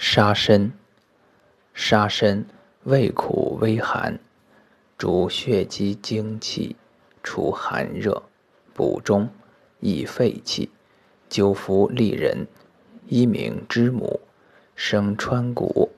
沙参，沙参味苦微寒，主血积精气，除寒热，补中，益肺气，久服利人。一名知母，生川谷。